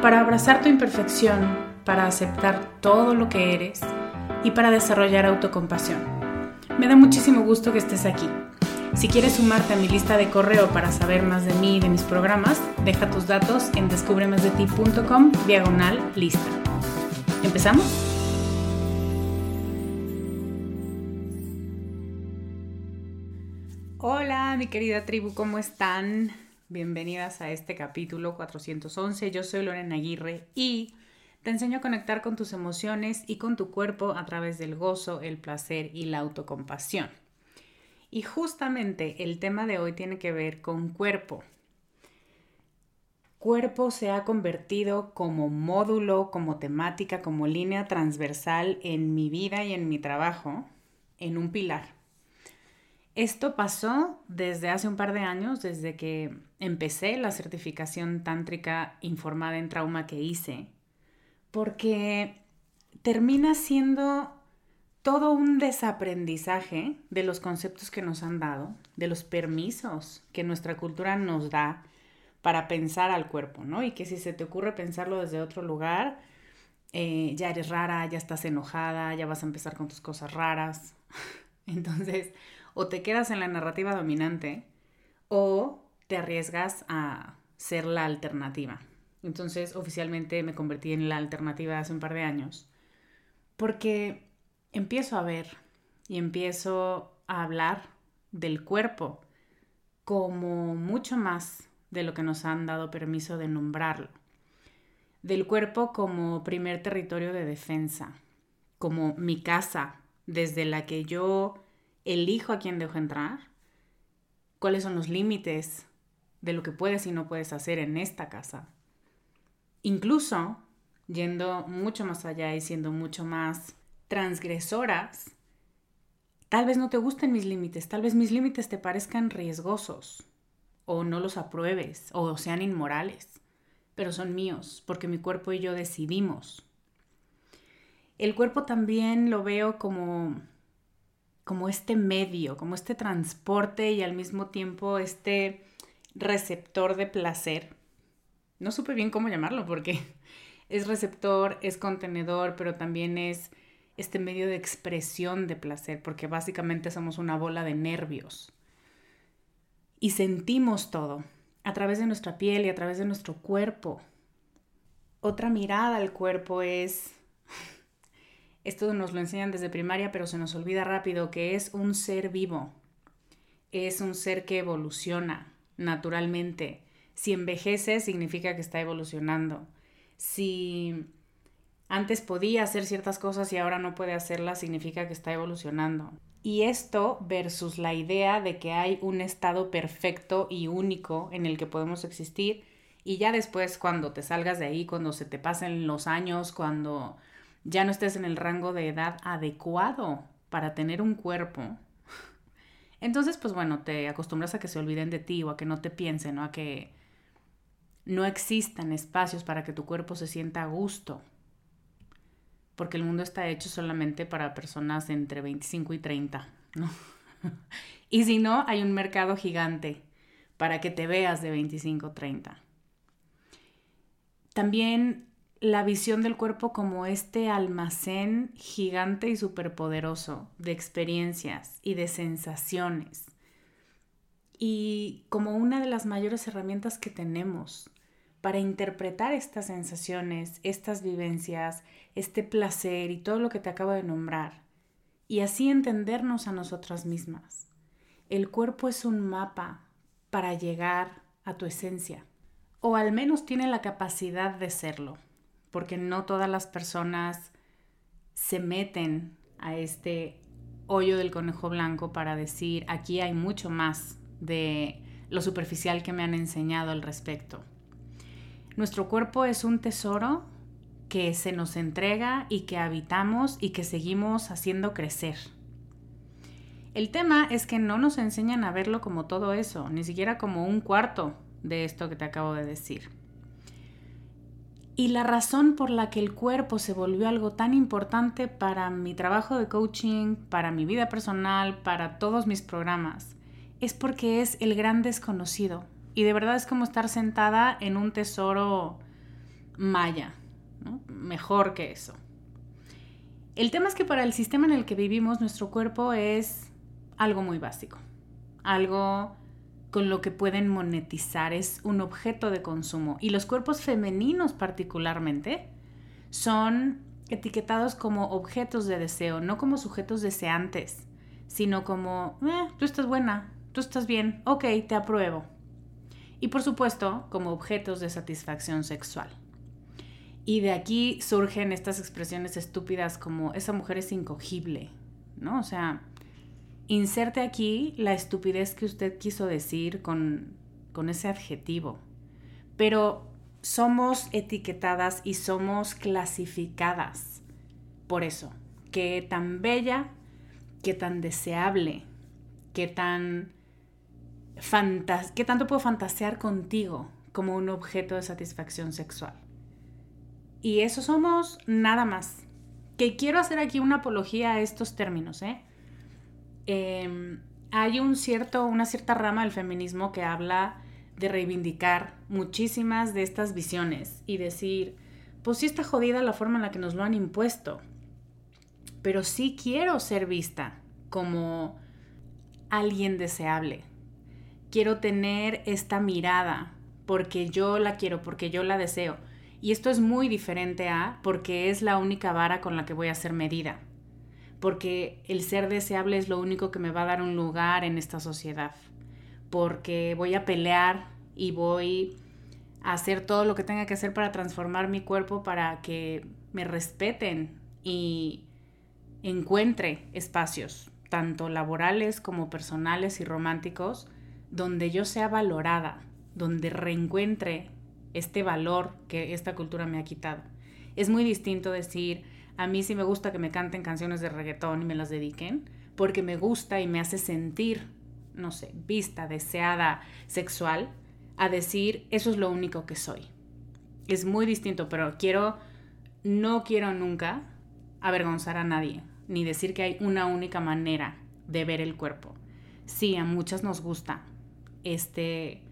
para abrazar tu imperfección, para aceptar todo lo que eres y para desarrollar autocompasión. Me da muchísimo gusto que estés aquí. Si quieres sumarte a mi lista de correo para saber más de mí y de mis programas, deja tus datos en descubremasdeti.com diagonal lista. ¿Empezamos? Hola mi querida tribu, ¿cómo están? Bienvenidas a este capítulo 411. Yo soy Lorena Aguirre y te enseño a conectar con tus emociones y con tu cuerpo a través del gozo, el placer y la autocompasión. Y justamente el tema de hoy tiene que ver con cuerpo. Cuerpo se ha convertido como módulo, como temática, como línea transversal en mi vida y en mi trabajo, en un pilar. Esto pasó desde hace un par de años, desde que empecé la certificación tántrica informada en trauma que hice, porque termina siendo todo un desaprendizaje de los conceptos que nos han dado, de los permisos que nuestra cultura nos da para pensar al cuerpo, ¿no? Y que si se te ocurre pensarlo desde otro lugar, eh, ya eres rara, ya estás enojada, ya vas a empezar con tus cosas raras. Entonces, o te quedas en la narrativa dominante o te arriesgas a ser la alternativa. Entonces oficialmente me convertí en la alternativa hace un par de años porque empiezo a ver y empiezo a hablar del cuerpo como mucho más de lo que nos han dado permiso de nombrarlo. Del cuerpo como primer territorio de defensa, como mi casa desde la que yo elijo a quién dejo entrar, cuáles son los límites de lo que puedes y no puedes hacer en esta casa. Incluso yendo mucho más allá y siendo mucho más transgresoras, tal vez no te gusten mis límites, tal vez mis límites te parezcan riesgosos o no los apruebes o sean inmorales, pero son míos porque mi cuerpo y yo decidimos. El cuerpo también lo veo como como este medio, como este transporte y al mismo tiempo este receptor de placer. No supe bien cómo llamarlo porque es receptor, es contenedor, pero también es este medio de expresión de placer, porque básicamente somos una bola de nervios. y sentimos todo a través de nuestra piel y a través de nuestro cuerpo. Otra mirada al cuerpo es, esto nos lo enseñan desde primaria, pero se nos olvida rápido, que es un ser vivo, es un ser que evoluciona naturalmente. Si envejece, significa que está evolucionando. Si antes podía hacer ciertas cosas y ahora no puede hacerlas, significa que está evolucionando. Y esto versus la idea de que hay un estado perfecto y único en el que podemos existir y ya después cuando te salgas de ahí, cuando se te pasen los años, cuando ya no estés en el rango de edad adecuado para tener un cuerpo, entonces pues bueno, te acostumbras a que se olviden de ti o a que no te piensen o a que no existan espacios para que tu cuerpo se sienta a gusto porque el mundo está hecho solamente para personas entre 25 y 30, ¿no? y si no, hay un mercado gigante para que te veas de 25 o 30. También la visión del cuerpo como este almacén gigante y superpoderoso de experiencias y de sensaciones. Y como una de las mayores herramientas que tenemos para interpretar estas sensaciones, estas vivencias, este placer y todo lo que te acabo de nombrar, y así entendernos a nosotras mismas. El cuerpo es un mapa para llegar a tu esencia, o al menos tiene la capacidad de serlo, porque no todas las personas se meten a este hoyo del conejo blanco para decir, aquí hay mucho más de lo superficial que me han enseñado al respecto. Nuestro cuerpo es un tesoro que se nos entrega y que habitamos y que seguimos haciendo crecer. El tema es que no nos enseñan a verlo como todo eso, ni siquiera como un cuarto de esto que te acabo de decir. Y la razón por la que el cuerpo se volvió algo tan importante para mi trabajo de coaching, para mi vida personal, para todos mis programas, es porque es el gran desconocido, y de verdad es como estar sentada en un tesoro maya, mejor que eso. El tema es que para el sistema en el que vivimos, nuestro cuerpo es algo muy básico, algo con lo que pueden monetizar, es un objeto de consumo. Y los cuerpos femeninos particularmente son etiquetados como objetos de deseo, no como sujetos deseantes, sino como, eh, tú estás buena, tú estás bien, ok, te apruebo y por supuesto como objetos de satisfacción sexual. Y de aquí surgen estas expresiones estúpidas como esa mujer es incogible, ¿no? O sea, inserte aquí la estupidez que usted quiso decir con, con ese adjetivo. Pero somos etiquetadas y somos clasificadas por eso. Qué tan bella, qué tan deseable, qué tan ¿qué tanto puedo fantasear contigo como un objeto de satisfacción sexual? Y eso somos nada más. Que quiero hacer aquí una apología a estos términos, ¿eh? Em, hay un cierto, una cierta rama del feminismo que habla de reivindicar muchísimas de estas visiones y decir, pues sí está jodida la forma en la que nos lo han impuesto, pero sí quiero ser vista como alguien deseable, quiero tener esta mirada porque yo la quiero, porque yo la deseo. Y esto es muy diferente a porque es la única vara con la que voy a ser medida. Porque el ser deseable es lo único que me va a dar un lugar en esta sociedad. Porque voy a pelear y voy a hacer todo lo que tenga que hacer para transformar mi cuerpo para que me respeten y encuentre espacios, tanto laborales como personales y románticos, donde yo sea valorada, donde reencuentre este valor que esta cultura me ha quitado. Es muy distinto decir, a mí sí me gusta que me canten canciones de reggaetón y me las dediquen, porque me gusta y me hace sentir, no sé, vista, deseada, sexual, a decir, eso es lo único que soy. Es muy distinto, pero quiero, no quiero nunca avergonzar a nadie, ni decir que hay una única manera de ver el cuerpo. Sí, a muchas nos gusta, este,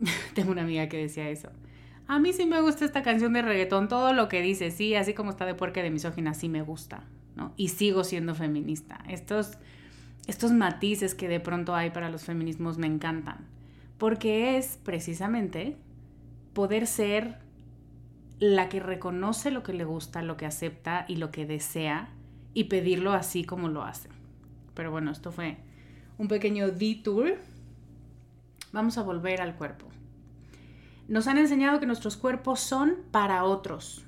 tengo una amiga que decía eso. A mí sí me gusta esta canción de reggaetón, todo lo que dice, sí, así como está de puerca de misógina, sí me gusta, ¿no? Y sigo siendo feminista. Estos, estos matices que de pronto hay para los feminismos me encantan, porque es precisamente poder ser la que reconoce lo que le gusta, lo que acepta y lo que desea y pedirlo así como lo hace. Pero bueno, esto fue un pequeño detour. Vamos a volver al cuerpo. Nos han enseñado que nuestros cuerpos son para otros,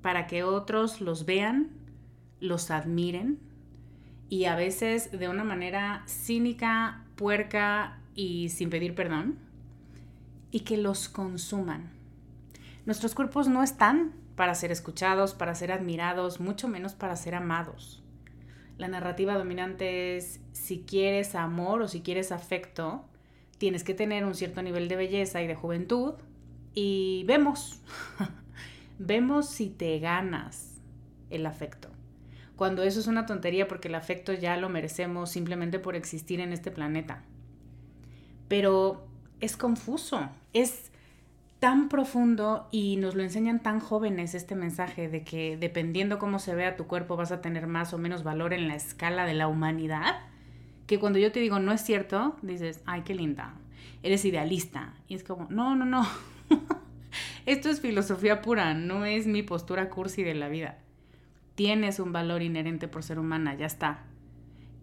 para que otros los vean, los admiren y a veces de una manera cínica, puerca y sin pedir perdón, y que los consuman. Nuestros cuerpos no están para ser escuchados, para ser admirados, mucho menos para ser amados. La narrativa dominante es si quieres amor o si quieres afecto, tienes que tener un cierto nivel de belleza y de juventud y vemos, vemos si te ganas el afecto. Cuando eso es una tontería porque el afecto ya lo merecemos simplemente por existir en este planeta. Pero es confuso, es tan profundo y nos lo enseñan tan jóvenes este mensaje de que dependiendo cómo se vea tu cuerpo vas a tener más o menos valor en la escala de la humanidad, que cuando yo te digo no es cierto, dices, ay, qué linda, eres idealista. Y es como, no, no, no. Esto es filosofía pura, no es mi postura cursi de la vida. Tienes un valor inherente por ser humana, ya está.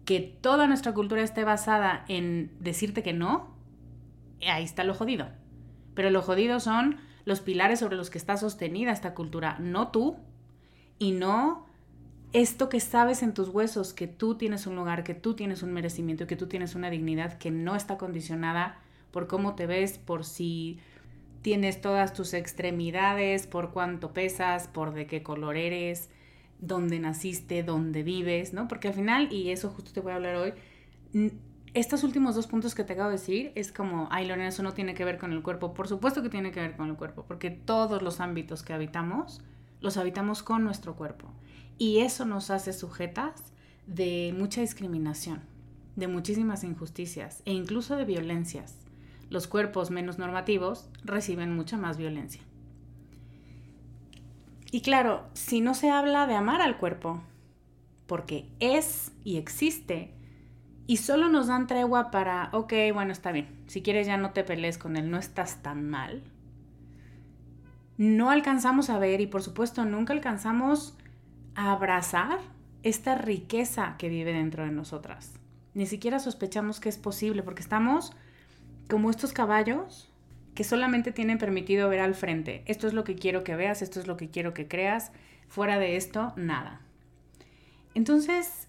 Que toda nuestra cultura esté basada en decirte que no, ahí está lo jodido pero lo jodido son los pilares sobre los que está sostenida esta cultura, no tú y no esto que sabes en tus huesos, que tú tienes un lugar, que tú tienes un merecimiento, que tú tienes una dignidad que no está condicionada por cómo te ves, por si tienes todas tus extremidades, por cuánto pesas, por de qué color eres, dónde naciste, dónde vives, ¿no? Porque al final, y eso justo te voy a hablar hoy, estos últimos dos puntos que te acabo de decir es como, ay Lorena, eso no tiene que ver con el cuerpo. Por supuesto que tiene que ver con el cuerpo, porque todos los ámbitos que habitamos, los habitamos con nuestro cuerpo. Y eso nos hace sujetas de mucha discriminación, de muchísimas injusticias e incluso de violencias. Los cuerpos menos normativos reciben mucha más violencia. Y claro, si no se habla de amar al cuerpo, porque es y existe, y solo nos dan tregua para, ok, bueno, está bien, si quieres ya no te pelees con él, no estás tan mal. No alcanzamos a ver y por supuesto nunca alcanzamos a abrazar esta riqueza que vive dentro de nosotras. Ni siquiera sospechamos que es posible porque estamos como estos caballos que solamente tienen permitido ver al frente. Esto es lo que quiero que veas, esto es lo que quiero que creas. Fuera de esto, nada. Entonces,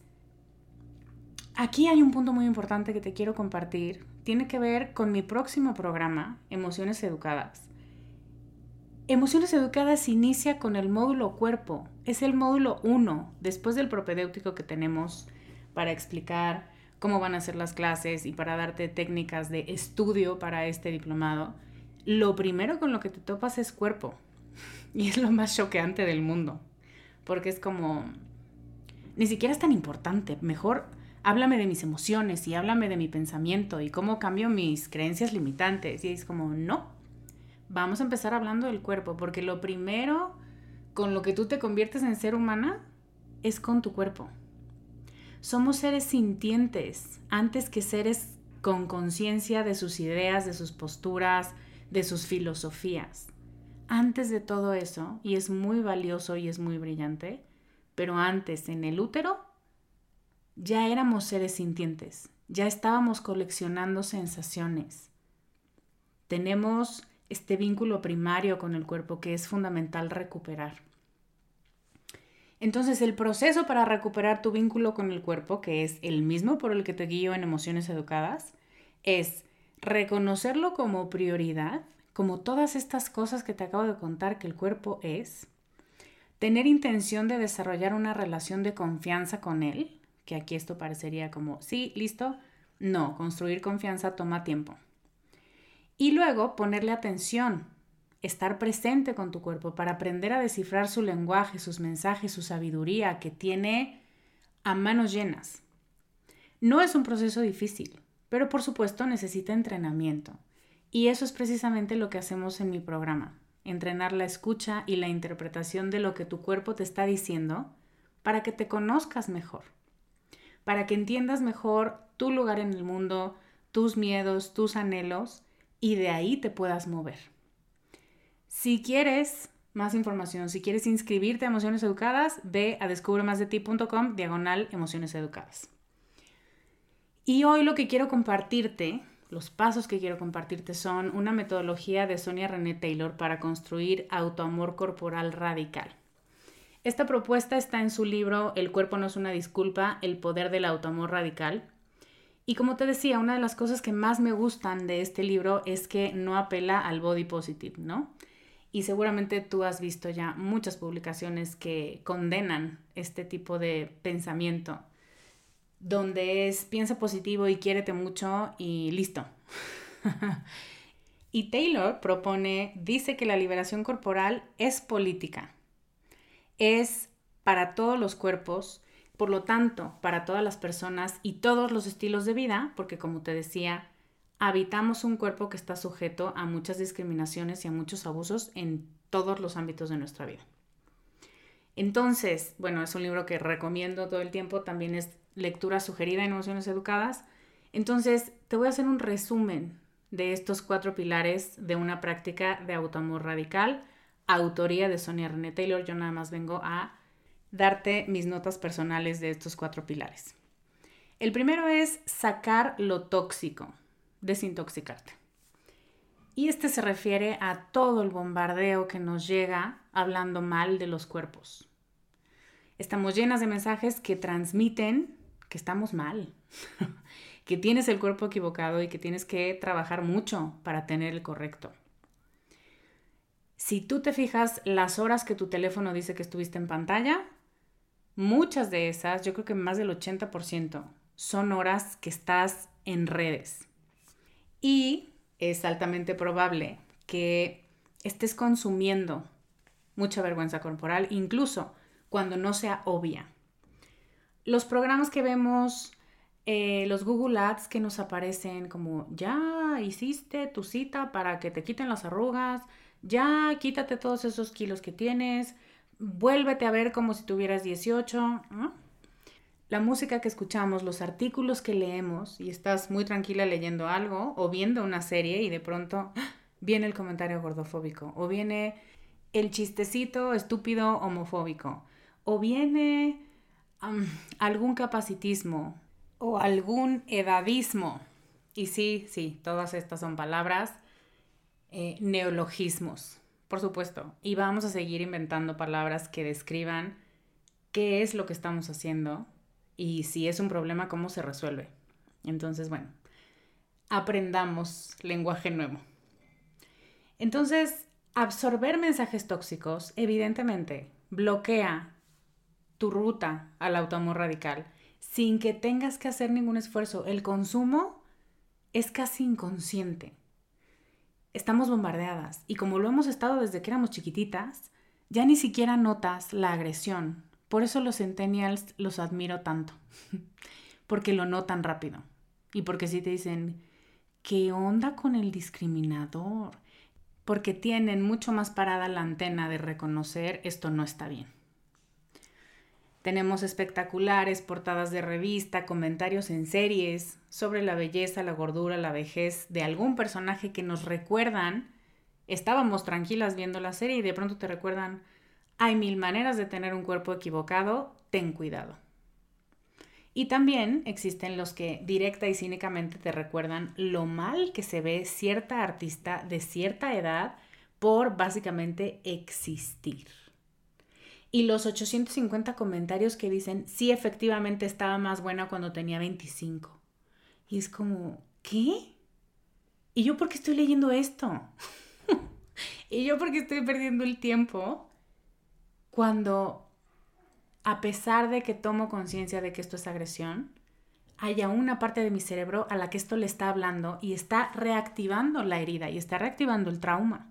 Aquí hay un punto muy importante que te quiero compartir. Tiene que ver con mi próximo programa, Emociones Educadas. Emociones Educadas inicia con el módulo cuerpo. Es el módulo 1 después del propedéutico que tenemos para explicar cómo van a ser las clases y para darte técnicas de estudio para este diplomado. Lo primero con lo que te topas es cuerpo. Y es lo más choqueante del mundo. Porque es como... Ni siquiera es tan importante. Mejor háblame de mis emociones y háblame de mi pensamiento y cómo cambio mis creencias limitantes. Y es como, no, vamos a empezar hablando del cuerpo, porque lo primero con lo que tú te conviertes en ser humana es con tu cuerpo. Somos seres sintientes antes que seres con conciencia de sus ideas, de sus posturas, de sus filosofías. Antes de todo eso, y es muy valioso y es muy brillante, pero antes en el útero ya éramos seres sintientes, ya estábamos coleccionando sensaciones. Tenemos este vínculo primario con el cuerpo que es fundamental recuperar. Entonces el proceso para recuperar tu vínculo con el cuerpo, que es el mismo por el que te guío en emociones educadas, es reconocerlo como prioridad, como todas estas cosas que te acabo de contar que el cuerpo es, tener intención de desarrollar una relación de confianza con él, que aquí esto parecería como, sí, listo. No, construir confianza toma tiempo. Y luego ponerle atención, estar presente con tu cuerpo para aprender a descifrar su lenguaje, sus mensajes, su sabiduría que tiene a manos llenas. No es un proceso difícil, pero por supuesto necesita entrenamiento. Y eso es precisamente lo que hacemos en mi programa, entrenar la escucha y la interpretación de lo que tu cuerpo te está diciendo para que te conozcas mejor para que entiendas mejor tu lugar en el mundo, tus miedos, tus anhelos y de ahí te puedas mover. Si quieres más información, si quieres inscribirte a Emociones Educadas, ve a descubremasdeti.com diagonal Emociones Educadas. Y hoy lo que quiero compartirte, los pasos que quiero compartirte son una metodología de Sonia René Taylor para construir autoamor corporal radical. Esta propuesta está en su libro El cuerpo no es una disculpa, el poder del autoamor radical. Y como te decía, una de las cosas que más me gustan de este libro es que no apela al body positive, ¿no? Y seguramente tú has visto ya muchas publicaciones que condenan este tipo de pensamiento, donde es piensa positivo y quiérete mucho y listo. y Taylor propone, dice que la liberación corporal es política es para todos los cuerpos, por lo tanto, para todas las personas y todos los estilos de vida, porque como te decía, habitamos un cuerpo que está sujeto a muchas discriminaciones y a muchos abusos en todos los ámbitos de nuestra vida. Entonces, bueno, es un libro que recomiendo todo el tiempo, también es lectura sugerida en Emociones Educadas. Entonces, te voy a hacer un resumen de estos cuatro pilares de una práctica de autoamor radical autoría de Sonia René Taylor. Yo nada más vengo a darte mis notas personales de estos cuatro pilares. El primero es sacar lo tóxico, desintoxicarte. Y este se refiere a todo el bombardeo que nos llega hablando mal de los cuerpos. Estamos llenas de mensajes que transmiten que estamos mal, que tienes el cuerpo equivocado y que tienes que trabajar mucho para tener el correcto. Si tú te fijas las horas que tu teléfono dice que estuviste en pantalla, muchas de esas, yo creo que más del 80%, son horas que estás en redes. Y es altamente probable que estés consumiendo mucha vergüenza corporal, incluso cuando no sea obvia. Los programas que vemos, eh, los Google Ads que nos aparecen como, ya hiciste tu cita para que te quiten las arrugas, ya quítate todos esos kilos que tienes, vuélvete a ver como si tuvieras 18. La música que escuchamos, los artículos que leemos y estás muy tranquila leyendo algo o viendo una serie y de pronto ¡ah! viene el comentario gordofóbico o viene el chistecito estúpido homofóbico o viene algún capacitismo o algún edadismo. Y sí, sí, todas estas son palabras eh, neologismos, por supuesto. Y vamos a seguir inventando palabras que describan qué es lo que estamos haciendo y si es un problema, cómo se resuelve. Entonces, bueno, aprendamos lenguaje nuevo. Entonces, absorber mensajes tóxicos, evidentemente, bloquea tu ruta al autoamor radical sin que tengas que hacer ningún esfuerzo. El consumo es casi inconsciente estamos bombardeadas y como lo hemos estado desde que éramos chiquititas, ya ni siquiera notas la agresión. Por eso los centennials los admiro tanto, porque lo notan rápido y porque sí te dicen, ¿qué onda con el discriminador? Porque tienen mucho más parada la antena de reconocer esto no está bien. Tenemos espectaculares, portadas de revista, comentarios en series sobre la belleza, la gordura, la vejez de algún personaje que nos recuerdan. Estábamos tranquilas viendo la serie y de pronto te recuerdan, hay mil maneras de tener un cuerpo equivocado, ten cuidado. Y también existen los que directa y cínicamente te recuerdan lo mal que se ve cierta artista de cierta edad por básicamente existir y los 850 comentarios que dicen, sí, efectivamente estaba más buena cuando tenía 25. Y es como, ¿qué? ¿Y yo por qué estoy leyendo esto? ¿Y yo por qué estoy perdiendo el tiempo cuando, a pesar de que tomo conciencia de que esto es agresión, haya una parte de mi cerebro a la que esto le está hablando y está reactivando la herida y está reactivando el trauma?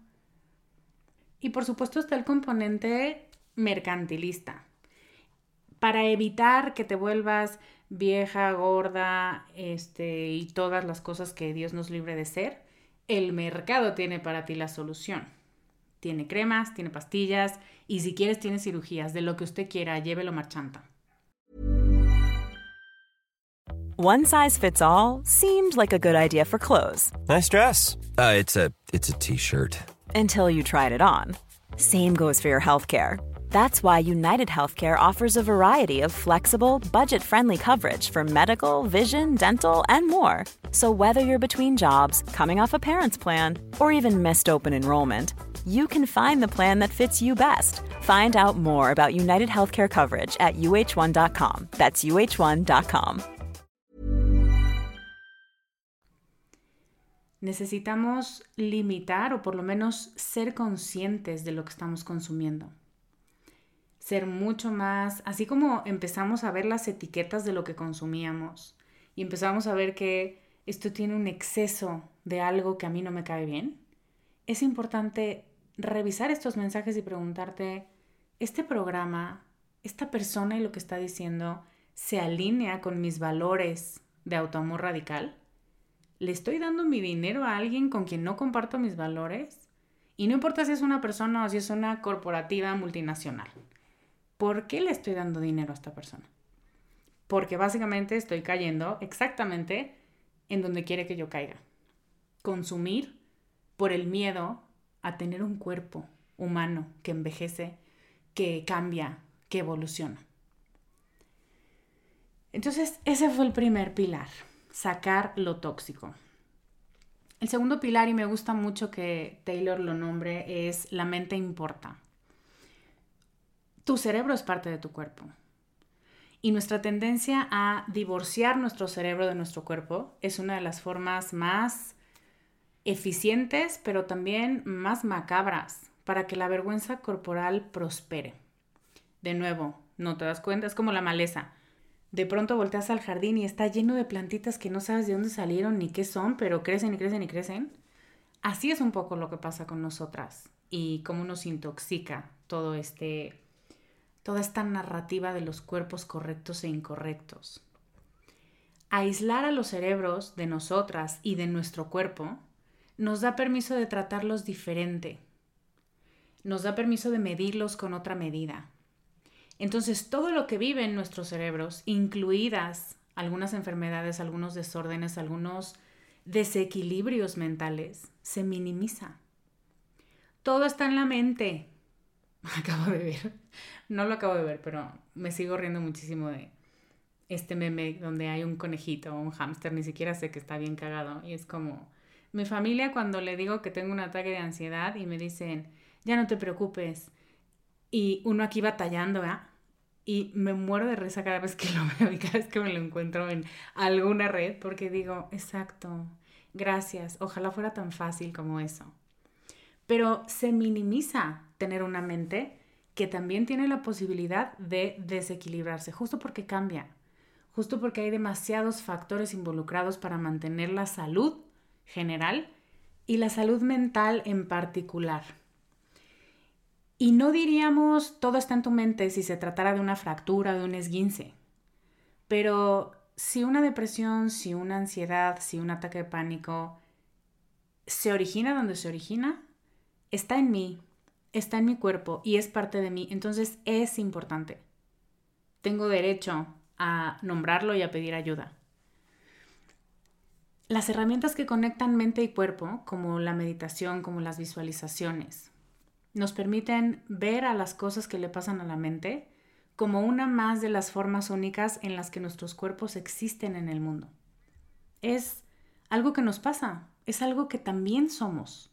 Y por supuesto está el componente mercantilista. Para evitar que te vuelvas vieja, gorda, este, y todas las cosas que Dios nos libre de ser, el mercado tiene para ti la solución. Tiene cremas, tiene pastillas y si quieres tiene cirugías, de lo que usted quiera, llévelo marchanta. One size fits all seemed like a good idea for clothes. Nice dress. Uh, it's a it's a t-shirt. Until you tried it on. Same goes for your healthcare. That's why United Healthcare offers a variety of flexible, budget friendly coverage for medical, vision, dental, and more. So, whether you're between jobs, coming off a parent's plan, or even missed open enrollment, you can find the plan that fits you best. Find out more about United Healthcare coverage at uh1.com. That's uh1.com. Necesitamos limitar o por lo menos ser conscientes de lo que estamos consumiendo. ser mucho más, así como empezamos a ver las etiquetas de lo que consumíamos y empezamos a ver que esto tiene un exceso de algo que a mí no me cae bien, es importante revisar estos mensajes y preguntarte, ¿este programa, esta persona y lo que está diciendo se alinea con mis valores de autoamor radical? ¿Le estoy dando mi dinero a alguien con quien no comparto mis valores? Y no importa si es una persona o si es una corporativa multinacional. ¿por qué le estoy dando dinero a esta persona? Porque básicamente estoy cayendo exactamente en donde quiere que yo caiga. Consumir por el miedo a tener un cuerpo humano que envejece, que cambia, que evoluciona. Entonces, ese fue el primer pilar, sacar lo tóxico. El segundo pilar, y me gusta mucho que Taylor lo nombre, es la mente importa tu cerebro es parte de tu cuerpo. Y nuestra tendencia a divorciar nuestro cerebro de nuestro cuerpo es una de las formas más eficientes, pero también más macabras para que la vergüenza corporal prospere. De nuevo, no te das cuenta, es como la maleza. De pronto volteas al jardín y está lleno de plantitas que no sabes de dónde salieron ni qué son, pero crecen y crecen y crecen. Así es un poco lo que pasa con nosotras y cómo nos intoxica todo este toda esta narrativa de los cuerpos correctos e incorrectos. Aislar a los cerebros de nosotras y de nuestro cuerpo nos da permiso de tratarlos diferente. Nos da permiso de medirlos con otra medida. Entonces, todo lo que vive en nuestros cerebros, incluidas algunas enfermedades, algunos desórdenes, algunos desequilibrios mentales, se minimiza. Todo está en la mente. Acabo de ver no lo acabo de ver, pero me sigo riendo muchísimo de este meme donde hay un conejito o un hámster, ni siquiera sé que está bien cagado. Y es como, mi familia cuando le digo que tengo un ataque de ansiedad y me dicen, ya no te preocupes. Y uno aquí batallando, ¿verdad? Y me muero de risa cada vez que lo veo y cada vez que me lo encuentro en alguna red, porque digo, exacto, gracias, ojalá fuera tan fácil como eso. Pero se minimiza tener una mente que también tiene la posibilidad de desequilibrarse, justo porque cambia, justo porque hay demasiados factores involucrados para mantener la salud general y la salud mental en particular. Y no diríamos todo está en tu mente si se tratara de una fractura, de un esguince, pero si una depresión, si una ansiedad, si un ataque de pánico se origina donde se origina, está en mí, está en mi cuerpo y es parte de mí, entonces es importante. Tengo derecho a nombrarlo y a pedir ayuda. Las herramientas que conectan mente y cuerpo, como la meditación, como las visualizaciones, nos permiten ver a las cosas que le pasan a la mente como una más de las formas únicas en las que nuestros cuerpos existen en el mundo. Es algo que nos pasa, es algo que también somos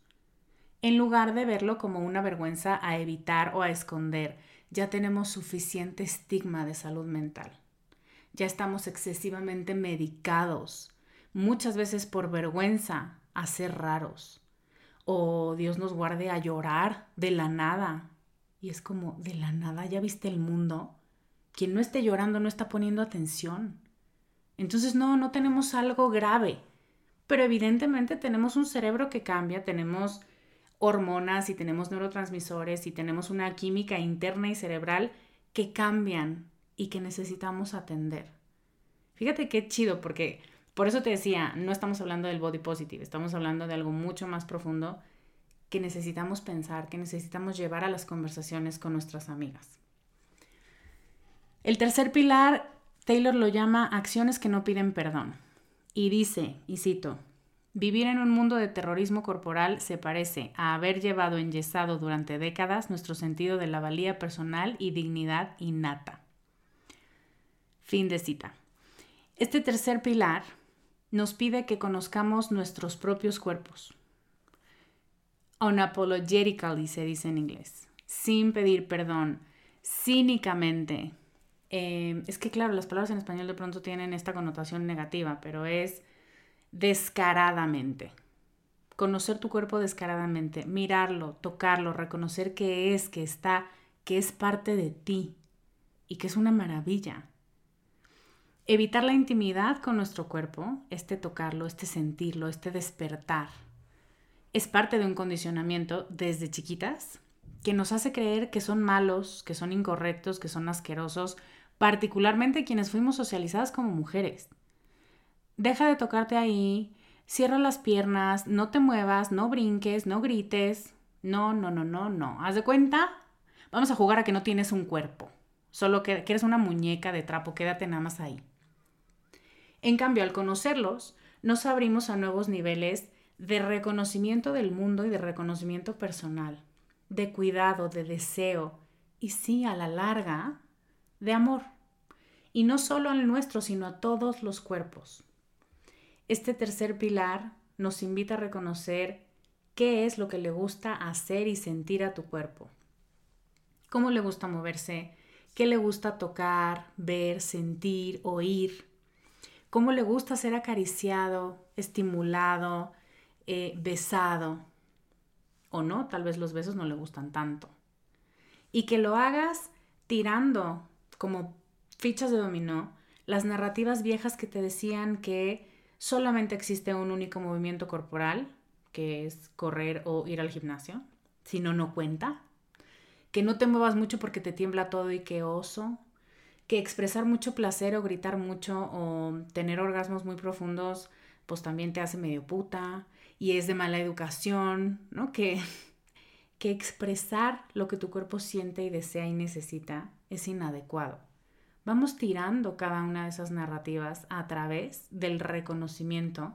en lugar de verlo como una vergüenza a evitar o a esconder. Ya tenemos suficiente estigma de salud mental. Ya estamos excesivamente medicados, muchas veces por vergüenza a ser raros. O Dios nos guarde a llorar de la nada. Y es como, de la nada, ya viste el mundo. Quien no esté llorando no está poniendo atención. Entonces no, no tenemos algo grave. Pero evidentemente tenemos un cerebro que cambia, tenemos hormonas y tenemos neurotransmisores y tenemos una química interna y cerebral que cambian y que necesitamos atender. Fíjate qué chido, porque por eso te decía, no estamos hablando del body positive, estamos hablando de algo mucho más profundo que necesitamos pensar, que necesitamos llevar a las conversaciones con nuestras amigas. El tercer pilar Taylor lo llama acciones que no piden perdón. Y dice, y cito, Vivir en un mundo de terrorismo corporal se parece a haber llevado enyesado durante décadas nuestro sentido de la valía personal y dignidad innata. Fin de cita. Este tercer pilar nos pide que conozcamos nuestros propios cuerpos. Unapologetically se dice en inglés, sin pedir perdón, cínicamente. Eh, es que claro, las palabras en español de pronto tienen esta connotación negativa, pero es descaradamente. Conocer tu cuerpo descaradamente, mirarlo, tocarlo, reconocer que es, que está, que es parte de ti y que es una maravilla. Evitar la intimidad con nuestro cuerpo, este tocarlo, este sentirlo, este despertar, es parte de un condicionamiento desde chiquitas que nos hace creer que son malos, que son incorrectos, que son asquerosos, particularmente quienes fuimos socializadas como mujeres deja de tocarte ahí, cierra las piernas, no te muevas, no brinques, no grites. No, no, no, no, no. Haz de cuenta, vamos a jugar a que no tienes un cuerpo, solo que, que eres una muñeca de trapo, quédate nada más ahí. En cambio, al conocerlos, nos abrimos a nuevos niveles de reconocimiento del mundo y de reconocimiento personal, de cuidado, de deseo y sí, a la larga, de amor. Y no solo al nuestro, sino a todos los cuerpos. Este tercer pilar nos invita a reconocer qué es lo que le gusta hacer y sentir a tu cuerpo. Cómo le gusta moverse, qué le gusta tocar, ver, sentir, oír. Cómo le gusta ser acariciado, estimulado, eh, besado. O no, tal vez los besos no le gustan tanto. Y que lo hagas tirando como fichas de dominó las narrativas viejas que te decían que solamente existe un único movimiento corporal, que es correr o ir al gimnasio, si no, no cuenta. Que no te muevas mucho porque te tiembla todo y que oso. Que expresar mucho placer o gritar mucho o tener orgasmos muy profundos, pues también te hace medio puta y es de mala educación, ¿no? Que, que expresar lo que tu cuerpo siente y desea y necesita es inadecuado. Vamos tirando cada una de esas narrativas a través del reconocimiento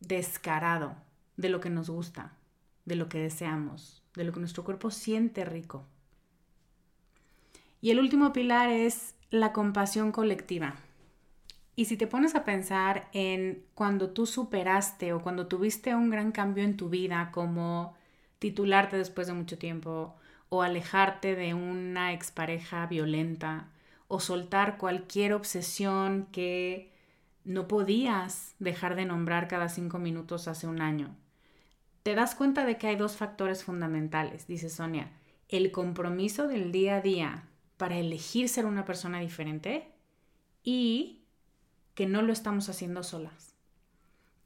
descarado de lo que nos gusta, de lo que deseamos, de lo que nuestro cuerpo siente rico. Y el último pilar es la compasión colectiva. Y si te pones a pensar en cuando tú superaste o cuando tuviste un gran cambio en tu vida, como titularte después de mucho tiempo o alejarte de una expareja violenta, o soltar cualquier obsesión que no podías dejar de nombrar cada cinco minutos hace un año. Te das cuenta de que hay dos factores fundamentales, dice Sonia. El compromiso del día a día para elegir ser una persona diferente y que no lo estamos haciendo solas.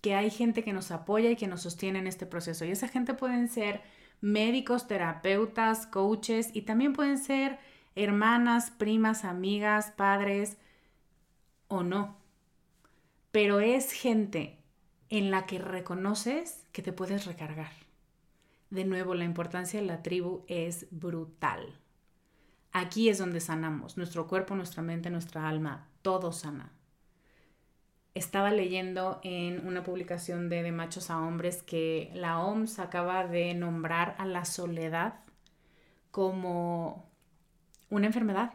Que hay gente que nos apoya y que nos sostiene en este proceso. Y esa gente pueden ser médicos, terapeutas, coaches y también pueden ser hermanas, primas, amigas, padres o no. Pero es gente en la que reconoces que te puedes recargar. De nuevo, la importancia de la tribu es brutal. Aquí es donde sanamos, nuestro cuerpo, nuestra mente, nuestra alma, todo sana. Estaba leyendo en una publicación de De Machos a Hombres que la OMS acaba de nombrar a la soledad como una enfermedad.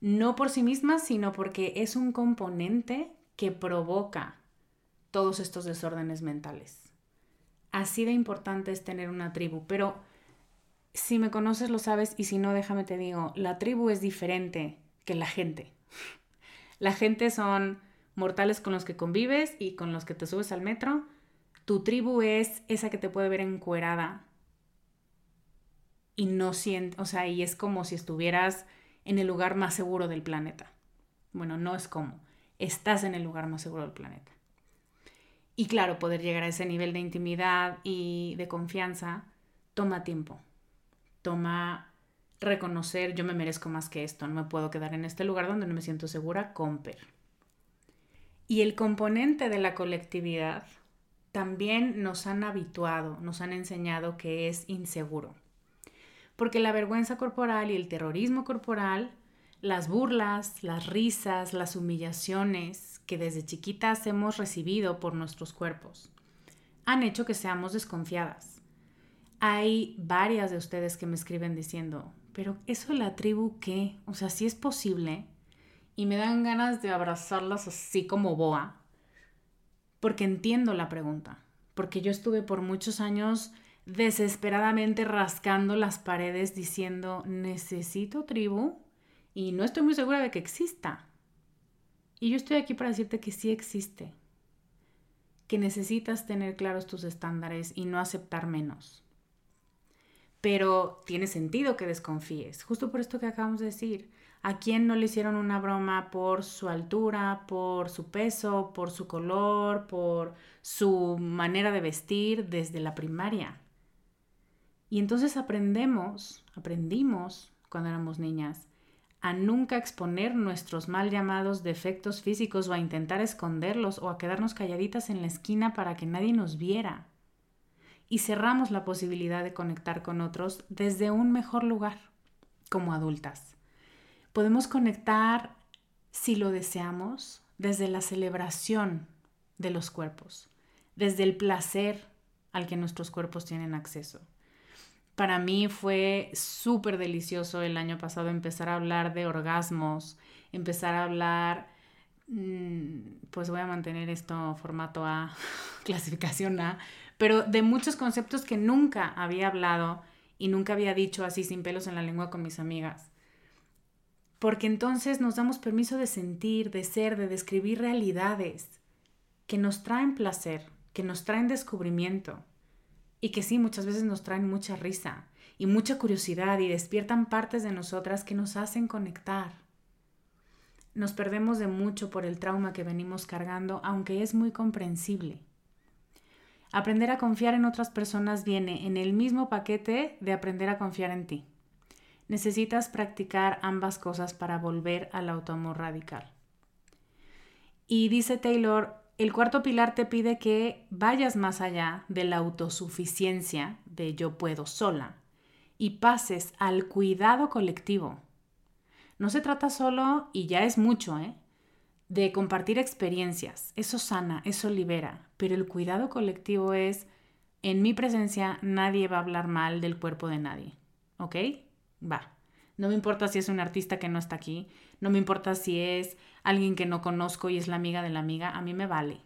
No por sí misma, sino porque es un componente que provoca todos estos desórdenes mentales. Así de importante es tener una tribu, pero si me conoces lo sabes y si no, déjame te digo, la tribu es diferente que la gente. La gente son mortales con los que convives y con los que te subes al metro. Tu tribu es esa que te puede ver encuerada y no siente, o sea, y es como si estuvieras en el lugar más seguro del planeta. Bueno, no es como, estás en el lugar más seguro del planeta. Y claro, poder llegar a ese nivel de intimidad y de confianza toma tiempo. Toma reconocer, yo me merezco más que esto, no me puedo quedar en este lugar donde no me siento segura, comper. Y el componente de la colectividad también nos han habituado, nos han enseñado que es inseguro porque la vergüenza corporal y el terrorismo corporal Las burlas, las risas, las humillaciones que desde chiquitas hemos recibido por nuestros cuerpos han hecho que seamos desconfiadas. Hay varias de ustedes que me escriben diciendo, pero eso la tribu qué? O sea, si es posible. Y me dan ganas de abrazarlas así como boa, porque entiendo la pregunta, porque yo estuve por muchos años desesperadamente rascando las paredes diciendo, necesito tribu y no estoy muy segura de que exista. Y yo estoy aquí para decirte que sí existe, que necesitas tener claros tus estándares y no aceptar menos. Pero tiene sentido que desconfíes, justo por esto que acabamos de decir. ¿A quién no le hicieron una broma por su altura, por su peso, por su color, por su manera de vestir desde la primaria? Y entonces aprendemos, aprendimos cuando éramos niñas, a nunca exponer nuestros mal llamados defectos físicos o a intentar esconderlos o a quedarnos calladitas en la esquina para que nadie nos viera. Y cerramos la posibilidad de conectar con otros desde un mejor lugar, como adultas. Podemos conectar, si lo deseamos, desde la celebración de los cuerpos, desde el placer al que nuestros cuerpos tienen acceso. Para mí fue súper delicioso el año pasado empezar a hablar de orgasmos, empezar a hablar, mm, pues voy a mantener esto formato A, clasificación A, pero de muchos conceptos que nunca había hablado y nunca había dicho así sin pelos en la lengua con mis amigas porque entonces nos damos permiso de sentir, de ser, de describir realidades que nos traen placer, que nos traen descubrimiento y que sí, muchas veces nos traen mucha risa y mucha curiosidad y despiertan partes de nosotras que nos hacen conectar. Nos perdemos de mucho por el trauma que venimos cargando, aunque es muy comprensible. Aprender a confiar en otras personas viene en el mismo paquete de aprender a confiar en ti necesitas practicar ambas cosas para volver al autoamor radical. Y dice Taylor, el cuarto pilar te pide que vayas más allá de la autosuficiencia, de yo puedo sola, y pases al cuidado colectivo. No se trata solo, y ya es mucho, ¿eh? De compartir experiencias. Eso sana, eso libera, pero el cuidado colectivo es, en mi presencia nadie va a hablar mal del cuerpo de nadie, ¿ok? va. No me importa si es un artista que no está aquí, no me importa si es alguien que no conozco y es la amiga de la amiga, a mí me vale.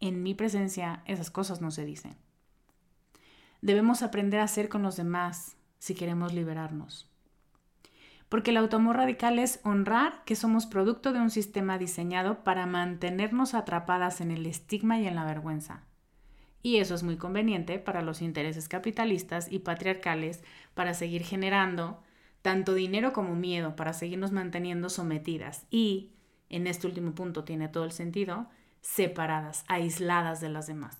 En mi presencia esas cosas no se dicen. Debemos aprender a ser con los demás si queremos liberarnos. Porque el automor radical es honrar que somos producto de un sistema diseñado para mantenernos atrapadas en el estigma y en la vergüenza y eso es muy conveniente para los intereses capitalistas y patriarcales para seguir generando tanto dinero como miedo, para seguirnos manteniendo sometidas y, en este último punto tiene todo el sentido, separadas, aisladas de las demás.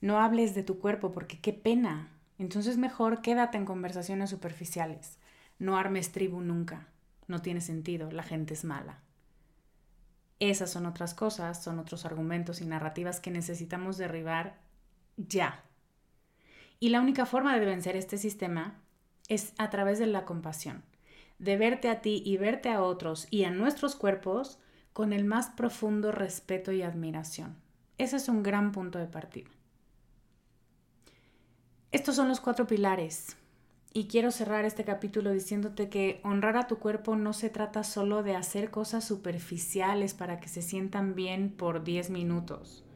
No hables de tu cuerpo porque qué pena. Entonces mejor quédate en conversaciones superficiales. No armes tribu nunca. No tiene sentido, la gente es mala. Esas son otras cosas, son otros argumentos y narrativas que necesitamos derribar ya. Y la única forma de vencer este sistema es a través de la compasión, de verte a ti y verte a otros y a nuestros cuerpos con el más profundo respeto y admiración. Ese es un gran punto de partida. Estos son los cuatro pilares. Y quiero cerrar este capítulo diciéndote que honrar a tu cuerpo no se trata solo de hacer cosas superficiales para que se sientan bien por 10 minutos.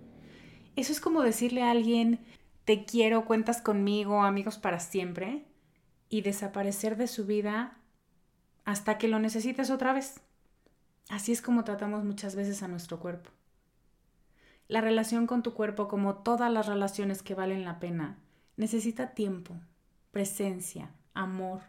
Eso es como decirle a alguien, te quiero, cuentas conmigo, amigos para siempre, y desaparecer de su vida hasta que lo necesites otra vez. Así es como tratamos muchas veces a nuestro cuerpo. La relación con tu cuerpo, como todas las relaciones que valen la pena, necesita tiempo, presencia, amor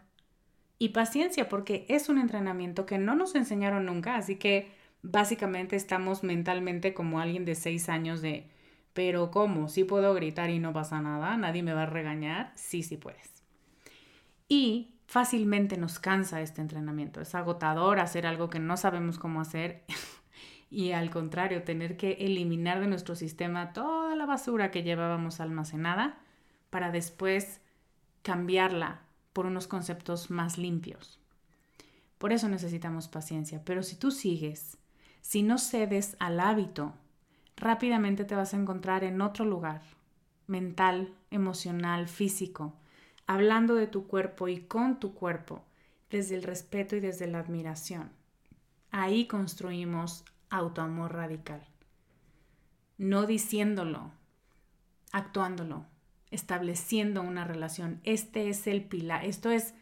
y paciencia, porque es un entrenamiento que no nos enseñaron nunca, así que básicamente estamos mentalmente como alguien de seis años de pero ¿cómo? ¿Sí puedo gritar y no pasa nada? ¿Nadie me va a regañar? Sí, sí puedes. Y fácilmente nos cansa este entrenamiento. Es agotador hacer algo que no sabemos cómo hacer y al contrario, tener que eliminar de nuestro sistema toda la basura que llevábamos almacenada para después cambiarla por unos conceptos más limpios. Por eso necesitamos paciencia. Pero si tú sigues, si no cedes al hábito, rápidamente te vas a encontrar en otro lugar, mental, emocional, físico, hablando de tu cuerpo y con tu cuerpo, desde el respeto y desde la admiración. Ahí construimos autoamor radical. No diciéndolo, actuándolo, estableciendo una relación. Este es el pilar, esto es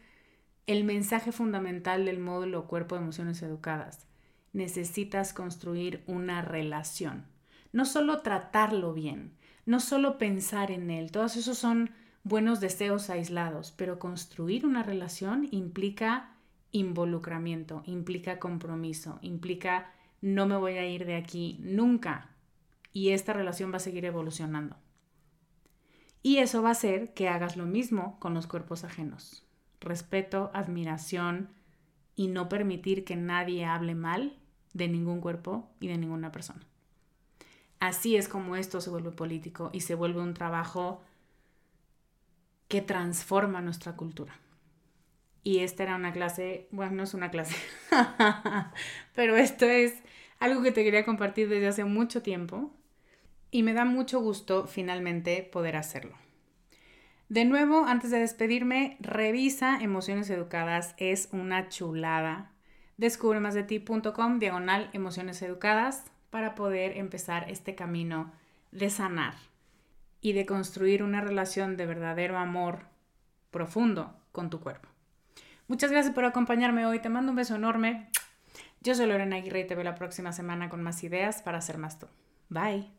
el mensaje fundamental del módulo Cuerpo de Emociones Educadas. Necesitas construir una relación. No solo tratarlo bien, no solo pensar en él, todos esos son buenos deseos aislados, pero construir una relación implica involucramiento, implica compromiso, implica no me voy a ir de aquí nunca y esta relación va a seguir evolucionando. Y eso va a hacer que hagas lo mismo con los cuerpos ajenos. Respeto, admiración y no permitir que nadie hable mal de ningún cuerpo y de ninguna persona. Así es como esto se vuelve político y se vuelve un trabajo que transforma nuestra cultura. Y esta era una clase, bueno, no es una clase, pero esto es algo que te quería compartir desde hace mucho tiempo y me da mucho gusto finalmente poder hacerlo. De nuevo, antes de despedirme, revisa Emociones Educadas, es una chulada. Descubre más de ti.com, diagonal Emociones Educadas, para poder empezar este camino de sanar y de construir una relación de verdadero amor profundo con tu cuerpo. Muchas gracias por acompañarme hoy. Te mando un beso enorme. Yo soy Lorena Aguirre y te veo la próxima semana con más ideas para ser más tú. Bye.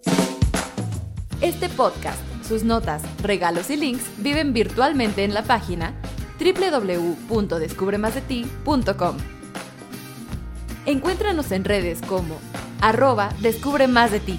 Este podcast, sus notas, regalos y links viven virtualmente en la página www.descubremasdeti.com. Encuéntranos en redes como arroba descubre más de ti.